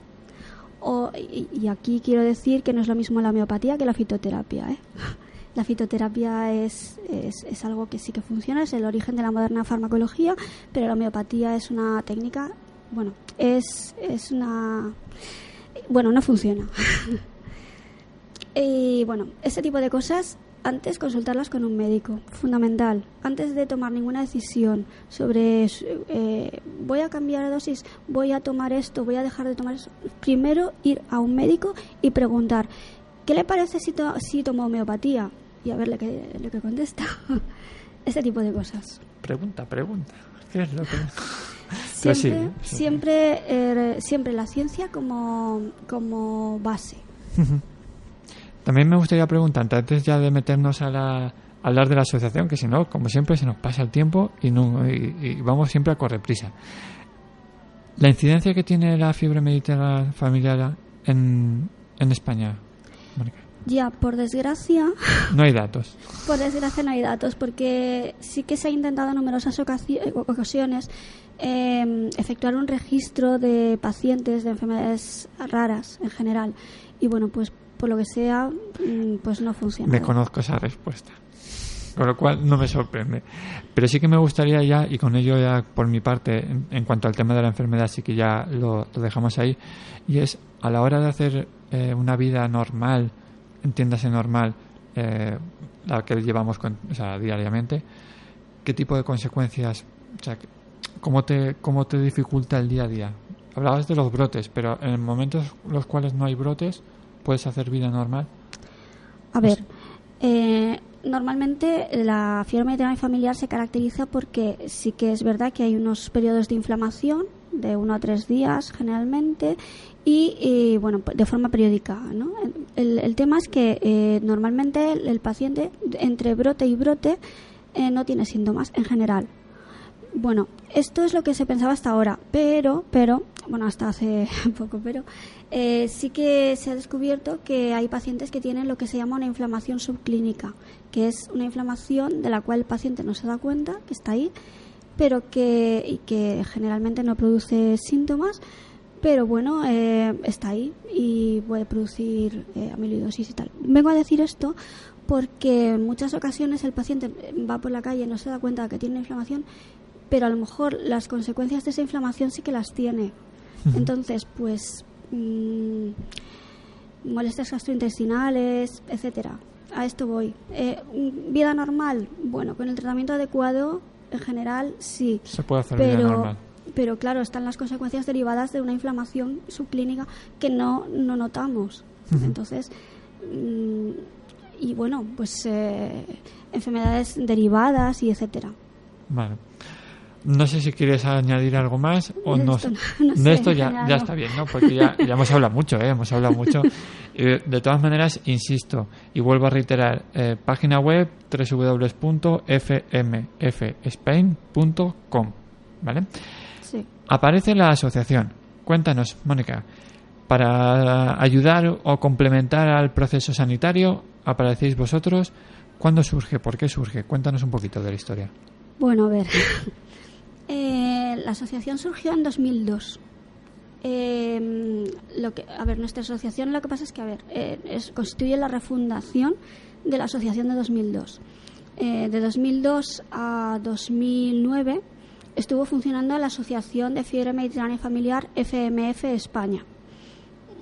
O, y aquí quiero decir que no es lo mismo la homeopatía que la fitoterapia. ¿eh? La fitoterapia es, es, es algo que sí que funciona, es el origen de la moderna farmacología, pero la homeopatía es una técnica, bueno, es, es una... Bueno, no funciona. y bueno, ese tipo de cosas antes consultarlas con un médico, fundamental. Antes de tomar ninguna decisión sobre eh, voy a cambiar de dosis, voy a tomar esto, voy a dejar de tomar eso, primero ir a un médico y preguntar ¿qué le parece si, to- si tomo homeopatía? Y a ver lo que, lo que contesta. Ese tipo de cosas. Pregunta, pregunta. ¿Qué es lo que...? Sí, Siempre, sí. siempre, eh, siempre la ciencia como, como base. También me gustaría preguntar, antes ya de meternos a, la, a hablar de la asociación, que si no, como siempre, se nos pasa el tiempo y, no, y, y vamos siempre a correr prisa. La incidencia que tiene la fiebre mediterránea familiar en, en España, Mónica. Ya, por desgracia, No hay datos. Por desgracia no hay datos, porque sí que se ha intentado en numerosas ocasi- ocasiones eh, efectuar un registro de pacientes de enfermedades raras en general. Y bueno, pues por lo que sea, mm, pues no funciona. Me conozco esa respuesta. Con lo cual no me sorprende. Pero sí que me gustaría ya, y con ello ya por mi parte, en, en cuanto al tema de la enfermedad, sí que ya lo, lo dejamos ahí, y es a la hora de hacer eh, una vida normal, entiéndase normal, eh, la que llevamos con- o sea, diariamente, ¿qué tipo de consecuencias, o sea, cómo te, cómo te dificulta el día a día? Hablabas de los brotes, pero en momentos en los cuales no hay brotes, ¿puedes hacer vida normal? A ver, eh, normalmente la fiebre mediterránea familiar se caracteriza porque sí que es verdad que hay unos periodos de inflamación de uno a tres días generalmente y, y, bueno de forma periódica ¿no? el, tema es que eh, normalmente el, el paciente entre brote y brote eh, no tiene síntomas en general bueno, esto es lo que se pensaba hasta ahora, pero, pero, bueno, hasta hace poco, pero eh, sí que se ha descubierto que hay pacientes que tienen lo que se llama una inflamación subclínica, que es una inflamación de la cual el paciente no se da cuenta que está ahí, pero que, y que generalmente no produce síntomas, pero bueno, eh, está ahí y puede producir eh, amiloidosis y tal. Vengo a decir esto porque en muchas ocasiones el paciente va por la calle y no se da cuenta de que tiene inflamación, pero a lo mejor las consecuencias de esa inflamación sí que las tiene. Entonces, pues mm, molestias gastrointestinales, etcétera. A esto voy. Eh, vida normal, bueno, con el tratamiento adecuado, en general sí. Se puede hacer vida Pero, normal. Pero claro, están las consecuencias derivadas de una inflamación subclínica que no, no notamos. Entonces, mm, y bueno, pues eh, enfermedades derivadas y etcétera. Vale. No sé si quieres añadir algo más o De no. esto sé. no- no De sé, esto ya, ya está bien, ¿no? Porque ya, ya hemos hablado mucho, ¿eh? Hemos hablado mucho. De, de todas maneras, insisto y vuelvo a reiterar, eh, página web www.fmfspain.com, ¿vale? Aparece la asociación. Cuéntanos, Mónica. Para ayudar o complementar al proceso sanitario, aparecéis vosotros. ¿Cuándo surge? ¿Por qué surge? Cuéntanos un poquito de la historia. Bueno, a ver. Eh, la asociación surgió en 2002. Eh, lo que, a ver, nuestra asociación lo que pasa es que, a ver, eh, es- constituye la refundación de la asociación de 2002. Eh, de 2002 a 2009 estuvo funcionando la Asociación de Fiebre Mediterránea Familiar FMF España.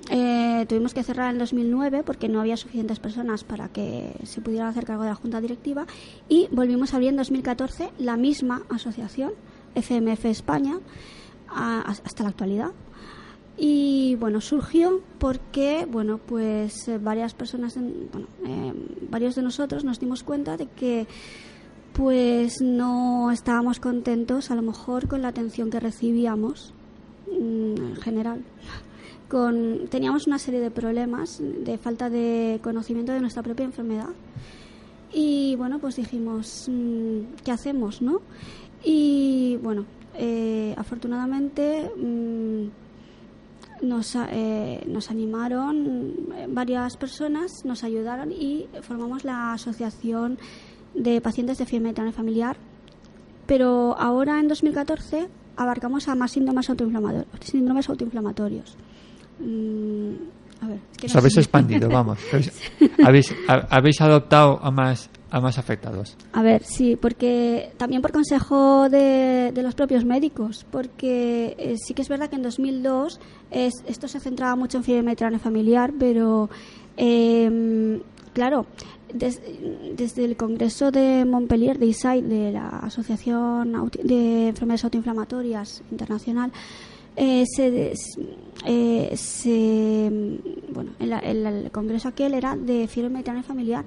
Eh, tuvimos que cerrar en 2009 porque no había suficientes personas para que se pudieran hacer cargo de la junta directiva y volvimos a abrir en 2014 la misma asociación FMF España hasta la actualidad. Y bueno, surgió porque, bueno, pues eh, varias personas, eh, varios de nosotros nos dimos cuenta de que pues no estábamos contentos a lo mejor con la atención que recibíamos mm, en general. Con, teníamos una serie de problemas de falta de conocimiento de nuestra propia enfermedad. Y bueno, pues dijimos, mm, ¿qué hacemos, no? Y bueno, eh, afortunadamente mm, nos, eh, nos animaron eh, varias personas, nos ayudaron y formamos la Asociación de Pacientes de Fiebre Mediterránea Familiar. Pero ahora, en 2014, abarcamos a más síndromes autoinflamatorios. Síndromes autoinflamatorios. Mm, a ver, es que Os no habéis expandido, vamos. Habéis, habéis, ha- habéis adoptado a más, a más afectados. A ver, sí, porque también por consejo de, de los propios médicos, porque eh, sí que es verdad que en 2002 es, esto se centraba mucho en fiebre mediterránea familiar, pero eh, claro, des- desde el Congreso de Montpellier, de ISAI, de la Asociación de Enfermedades Autoinflamatorias Internacional, eh, se, eh, se- bueno, el, el- el congreso aquel era de fiebre mediterránea familiar,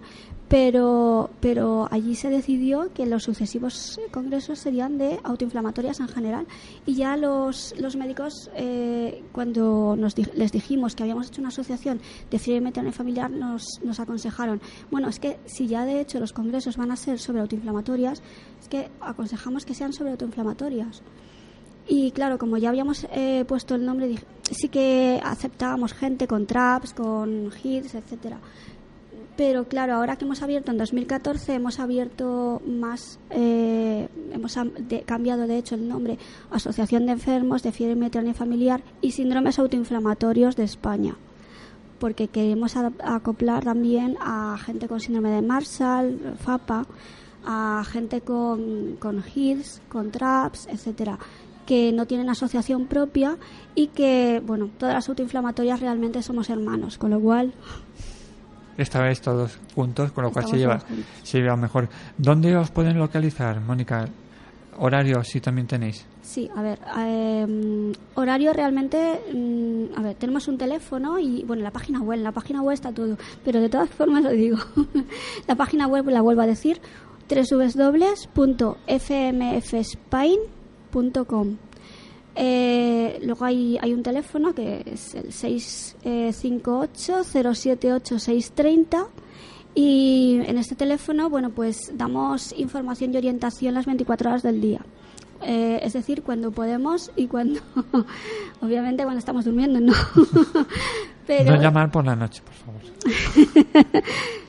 pero, pero allí se decidió que los sucesivos congresos serían de autoinflamatorias en general y ya los, los médicos eh, cuando nos les dijimos que habíamos hecho una asociación de fiebre mediterránea familiar nos, nos aconsejaron bueno es que si ya de hecho los congresos van a ser sobre autoinflamatorias es que aconsejamos que sean sobre autoinflamatorias y claro, como ya habíamos eh, puesto el nombre, sí que aceptábamos gente con traps, con hits, etcétera. Pero claro, ahora que hemos abierto en 2014, hemos abierto más, eh, hemos cambiado de hecho el nombre Asociación de Enfermos de Fiebre Mediterránea Familiar y Síndromes Autoinflamatorios de España. Porque queremos acoplar también a gente con síndrome de Marshall, FAPA, a gente con, con HIDS, con TRAPS, etcétera, que no tienen asociación propia y que, bueno, todas las autoinflamatorias realmente somos hermanos, con lo cual Esta vez todos juntos, con lo cual se lleva, se lleva mejor. ¿Dónde os pueden localizar, Mónica? Horarios, si también tenéis. Sí, a ver, eh, horario realmente, mm, a ver, tenemos un teléfono y, bueno, la página web, en la página web está todo, pero de todas formas lo digo, la página web la vuelvo a decir, www.fmfspain.com. Eh, luego hay, hay un teléfono que es el 658-078-630 y en este teléfono, bueno, pues damos información y orientación las 24 horas del día. Eh, es decir, cuando podemos y cuando, obviamente, cuando estamos durmiendo, no. Pero, No llamar por la noche, por favor.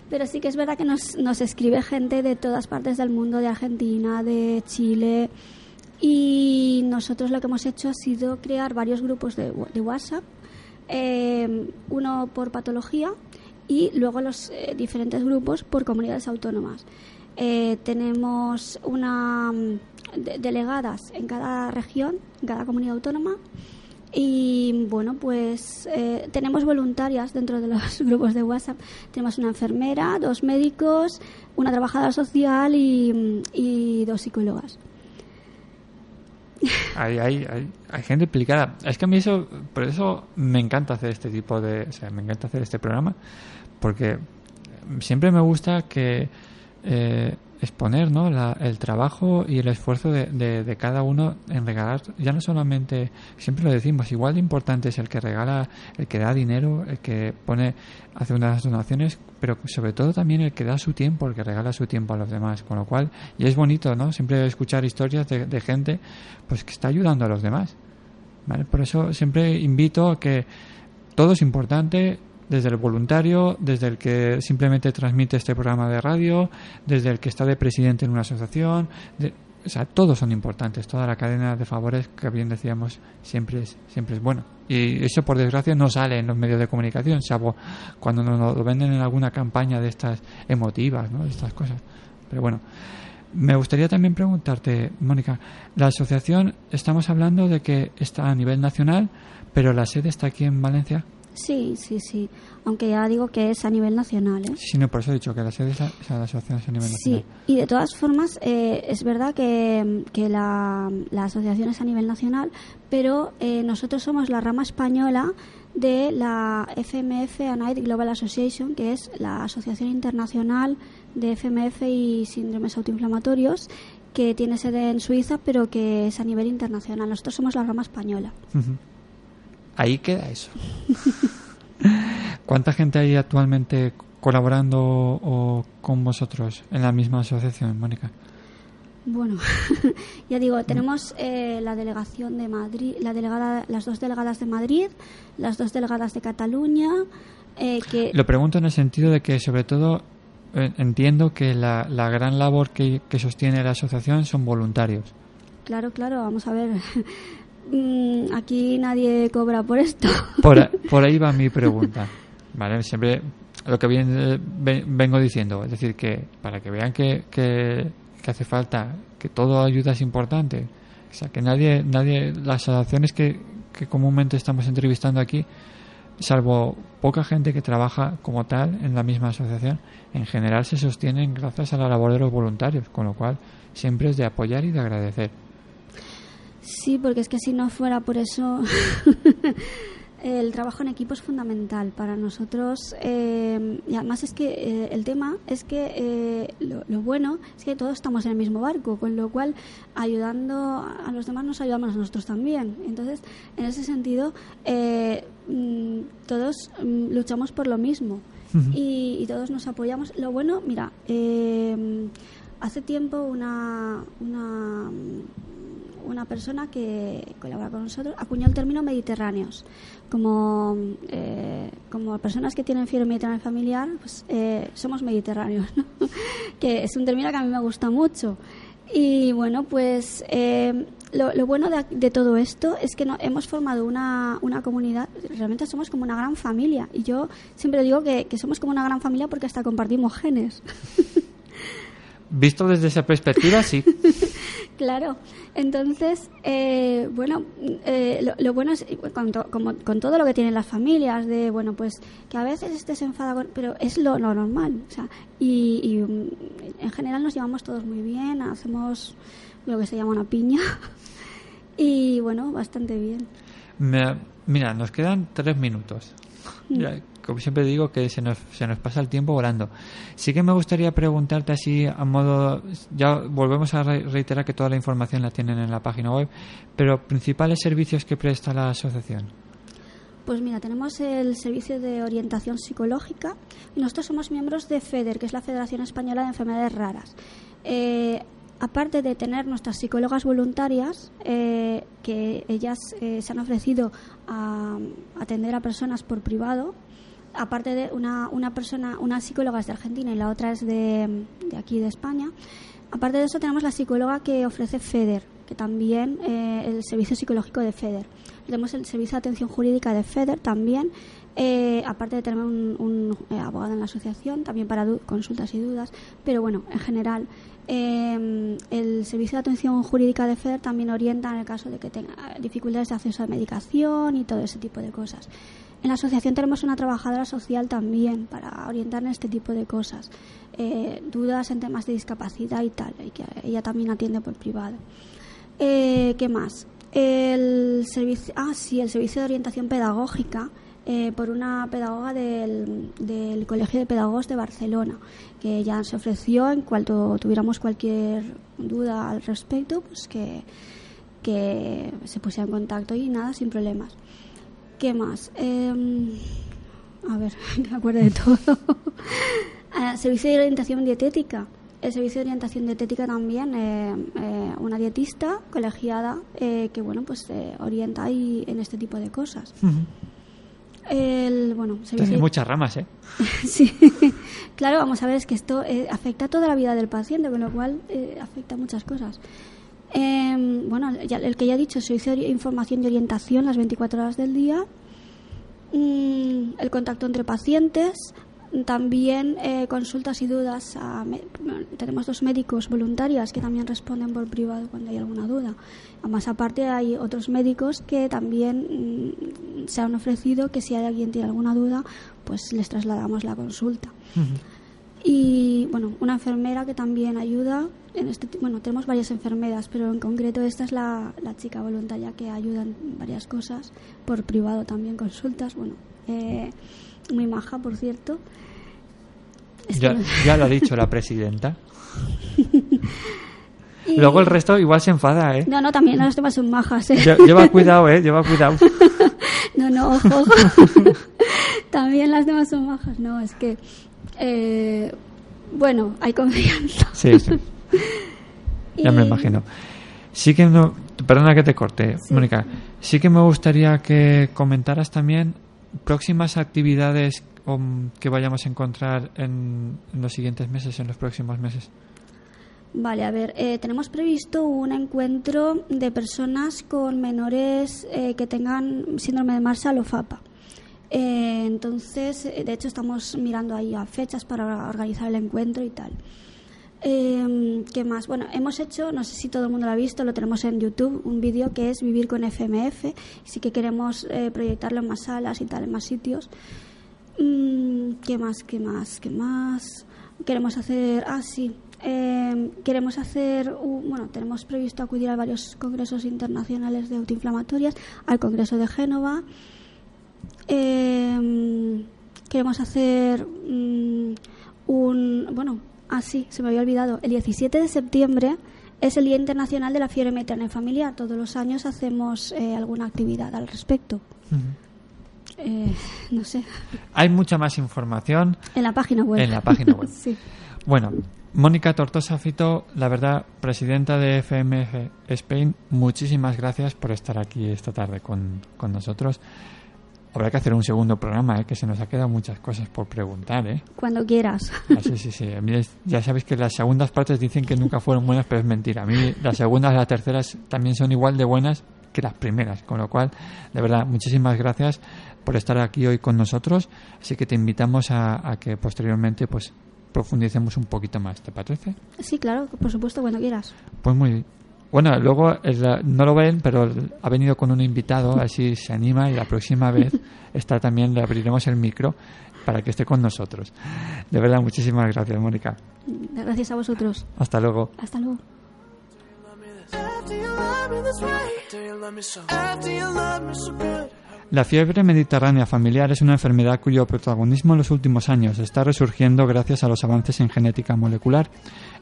pero sí que es verdad que nos, nos escribe gente de todas partes del mundo, de Argentina, de Chile. Y nosotros lo que hemos hecho ha sido crear varios grupos de, WhatsApp, eh, uno por patología y luego los eh, diferentes grupos por comunidades autónomas. Eh, tenemos una mm, de- delegadas en cada región, en cada comunidad autónoma y bueno, pues tenemos voluntarias dentro de los grupos de WhatsApp. Tenemos una enfermera, dos médicos, una trabajadora social y dos psicólogas. Hay, hay, hay, hay gente implicada. Es que a mí eso, por eso me encanta hacer este tipo de, o sea, me encanta hacer este programa, porque siempre me gusta que eh, exponer, ¿no? La- el trabajo y el esfuerzo de, de, cada uno en regalar, ya no solamente, siempre lo decimos, igual de importante es el que regala, el que da dinero, el que pone, hace unas donaciones, pero sobre todo también el que da su tiempo, el que regala su tiempo a los demás, con lo cual, y es bonito, ¿no? Siempre escuchar historias de, de gente, pues que está ayudando a los demás, ¿vale? Por eso siempre invito a que todo es importante, desde el voluntario, desde el que simplemente transmite este programa de radio, desde el que está de presidente en una asociación. de- o sea, todos son importantes, toda la cadena de favores que bien decíamos siempre es, siempre es bueno. Y eso por desgracia no sale en los medios de comunicación, salvo cuando nos lo venden en alguna campaña de estas emotivas, ¿no? De estas cosas. Pero bueno, me gustaría también preguntarte, Mónica, la asociación, estamos hablando de que está a nivel nacional, pero la sede está aquí en Valencia. Sí, sí, sí. Aunque ya digo que es a nivel nacional. ¿eh? Sí, no, por eso he dicho que la sede es la, o sea, la asociación es a nivel nacional. Sí, y de todas formas, eh, es verdad que, que la, la asociación es a nivel nacional, pero eh, nosotros somos la rama española de la FMF Anide Global Association, que es la Asociación Internacional de FMF y Síndromes Autoinflamatorios, que tiene sede en Suiza, pero que es a nivel internacional. Nosotros somos la rama española. Ujú. Ahí queda eso. ¿Cuánta gente hay actualmente colaborando o con vosotros en la misma asociación, Mónica? Bueno, ya digo, tenemos eh, la delegación de Madrid, la delegada, las dos delegadas de Madrid, las dos delegadas de Cataluña, eh, que Lo pregunto en el sentido de que, sobre todo, eh, entiendo que la, la gran labor que, que sostiene la asociación son voluntarios. Claro, claro, vamos a ver. Mm, Aquí nadie cobra por esto. Por, ahí va mi pregunta. ¿Vale? Siempre lo que bien, ve- vengo diciendo, es decir, que para que vean que, que, que hace falta, que toda ayuda es importante. O sea, que nadie, nadie las asociaciones que, que comúnmente estamos entrevistando aquí, salvo poca gente que trabaja como tal en la misma asociación, en general se sostienen gracias a la labor de los voluntarios, con lo cual siempre es de apoyar y de agradecer. Sí, porque es que si no fuera por eso, el trabajo en equipo es fundamental para nosotros. eh, y además es que eh, el tema es que eh, lo, lo bueno es que todos estamos en el mismo barco, con lo cual ayudando a los demás nos ayudamos a nosotros también. Entonces, en ese sentido, eh, mm, todos mm, luchamos por lo mismo y, y todos nos apoyamos. Lo bueno, mira, eh, hace tiempo una, una una persona que colabora con nosotros acuñó el término mediterráneos. Como, eh, como personas que tienen fiebre mediterránea familiar, pues eh, somos mediterráneos, ¿no? que es un término que a mí me gusta mucho. Y bueno, pues eh, lo, lo bueno de, de todo esto es que no, hemos formado una, una comunidad, realmente somos como una gran familia. Y yo siempre digo que, que somos como una gran familia porque hasta compartimos genes. Visto desde esa perspectiva, sí. Claro, entonces, eh, bueno, eh, lo, lo bueno es, con, to- como, con todo lo que tienen las familias, de, bueno, pues que a veces estés enfadado, con- pero es lo, lo normal, o sea, y, y, mm, en general nos llevamos todos muy bien, hacemos lo que se llama una piña, y bueno, bastante bien. Me- mira, nos quedan tres minutos. Ya, como siempre digo, que se nos, se nos pasa el tiempo volando. Sí que me gustaría preguntarte así a modo... Ya volvemos a re- reiterar que toda la información la tienen en la página web, pero principales servicios que presta la asociación. Pues mira, tenemos el servicio de orientación psicológica nosotros somos miembros de FEDER, que es la Federación Española de Enfermedades Raras. Eh, aparte de tener nuestras psicólogas voluntarias, eh, que ellas eh, se han ofrecido a atender a personas por privado, aparte de una, una persona, una psicóloga es de Argentina y la otra es de, de aquí de España, aparte de eso tenemos la psicóloga que ofrece FEDER, que también eh, el servicio psicológico de FEDER. Tenemos el servicio de atención jurídica de FEDER también, eh, aparte de tener un, un, eh, abogado en la asociación, también para consultas y dudas, pero bueno, en general, eh, el servicio de atención jurídica de FEDER también orienta en el caso de que tenga dificultades de acceso a medicación y todo ese tipo de cosas. En la asociación tenemos una trabajadora social también para orientar en este tipo de cosas, eh, dudas en temas de discapacidad y tal, y que ella también atiende por privado. Eh, ¿Qué más? El servicio, ah, sí, el servicio de orientación pedagógica eh, por una pedagoga del, del Colegio de Pedagogos de Barcelona, que ya se ofreció en cuanto tuviéramos cualquier duda al respecto, pues que, que se pusiera en contacto y nada, sin problemas. ¿Qué más? Em, a ver, me acuerdo de todo. Ah, servicio de orientación dietética. El servicio de orientación dietética también, eh, eh, una dietista colegiada eh, que bueno pues eh, orienta ahí en este tipo de cosas. El, bueno, se Tiene dice- muchas ramas, ¿eh? Sí, claro, vamos a ver, es que esto eh, afecta a toda la vida del paciente, con lo cual eh, afecta a muchas cosas. Em, bueno, ya- el que ya he dicho, servicio de información y orientación las 24 horas del día, Mm, el contacto entre pacientes, también eh, consultas y dudas. a tenemos dos médicos voluntarias que también responden por privado cuando hay alguna duda. Además, aparte hay otros médicos que también mm, se han ofrecido que si alguien tiene alguna duda, pues les trasladamos la consulta. Y bueno, una enfermera que también ayuda. En este, bueno, tenemos varias enfermeras, pero en concreto esta es la, la chica voluntaria que ayuda en varias cosas, por privado también consultas. Bueno, eh, muy maja, por cierto. Ya, ya lo ha dicho la presidenta. y- Luego el resto igual se enfada, ¿eh? No, no, también las demás son majas. ¿eh? Lle- Lleva cuidado, ¿eh? Lleva cuidado. No, no, ojo. También las demás son bajas. No, es que. Eh, bueno, hay confianza. Sí, sí. Ya me Y- imagino. Sí que no... Perdona que te corte, Mónica. Sí que me gustaría que comentaras también próximas actividades um, que vayamos a encontrar en, en los siguientes meses, en los próximos meses. Vale, a ver, eh, tenemos previsto un encuentro de personas con menores eh, que tengan síndrome de Marshall o FAPA. Eh, entonces, eh, de hecho, estamos mirando ahí a fechas para organizar el encuentro y tal. Eh, ¿Qué más? Bueno, hemos hecho, no sé si todo el mundo lo ha visto, lo tenemos en YouTube, un vídeo que es Vivir con FMF. Sí que queremos eh, proyectarlo en más salas y tal, en más sitios. Mm, ¿Qué más? ¿Qué más? ¿Qué más? Queremos hacer. Ah, sí. eh, queremos hacer. un- bueno, tenemos previsto acudir a varios congresos internacionales de autoinflamatorias, al Congreso de Génova. Eh, queremos hacer mm, un. Bueno, ah, sí, se me había olvidado. El 17 de septiembre es el Día Internacional de la Fiebre Materna en Familia. Todos los años hacemos eh, alguna actividad al respecto. Eh, no sé, Hay mucha más información en la página web. en la página web. sí. Bueno, Mónica Tortosa Fito, la verdad, presidenta de FMF Spain, muchísimas gracias por estar aquí esta tarde con, con nosotros. Habrá que hacer un segundo programa, ¿eh? que se nos ha quedado muchas cosas por preguntar. ¿eh? Cuando quieras. Ah, Sí, sí, sí. A mí es- ya sabéis que las segundas partes dicen que nunca fueron buenas, pero es mentira. A mí las segundas y las terceras también son igual de buenas que las primeras. Con lo cual, de verdad, muchísimas gracias por estar aquí hoy con nosotros. Así que te invitamos a, a que posteriormente pues profundicemos un poquito más. ¿Te parece? Sí, claro, por supuesto, cuando quieras. Pues muy bueno, luego el- no lo ven, pero ha venido con un invitado, así se anima y la próxima vez está también le abriremos el micro para que esté con nosotros. De verdad, muchísimas gracias, Mónica. Gracias a vosotros. Hasta luego. Hasta luego. After you love me this way, after you love me so, after you love me so good. La fiebre mediterránea familiar es una enfermedad cuyo protagonismo en los últimos años está resurgiendo gracias a los avances en genética molecular.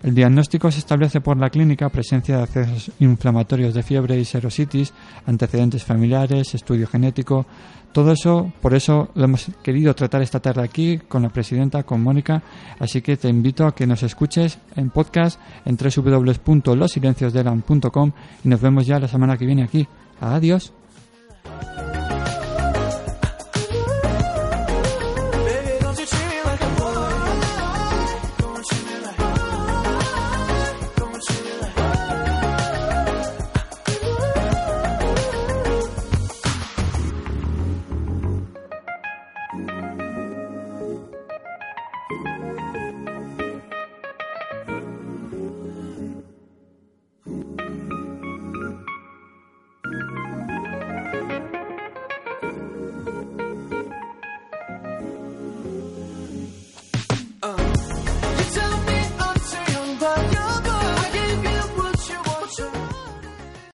El diagnóstico se establece por la clínica presencia de accesos inflamatorios de fiebre y serositis, antecedentes familiares, estudio genético. Todo eso, por eso lo hemos querido tratar esta tarde aquí con la presidenta, con Mónica. Así que te invito a que nos escuches en podcast en www.losilenciosdelan.com y nos vemos ya la semana que viene aquí. Adiós.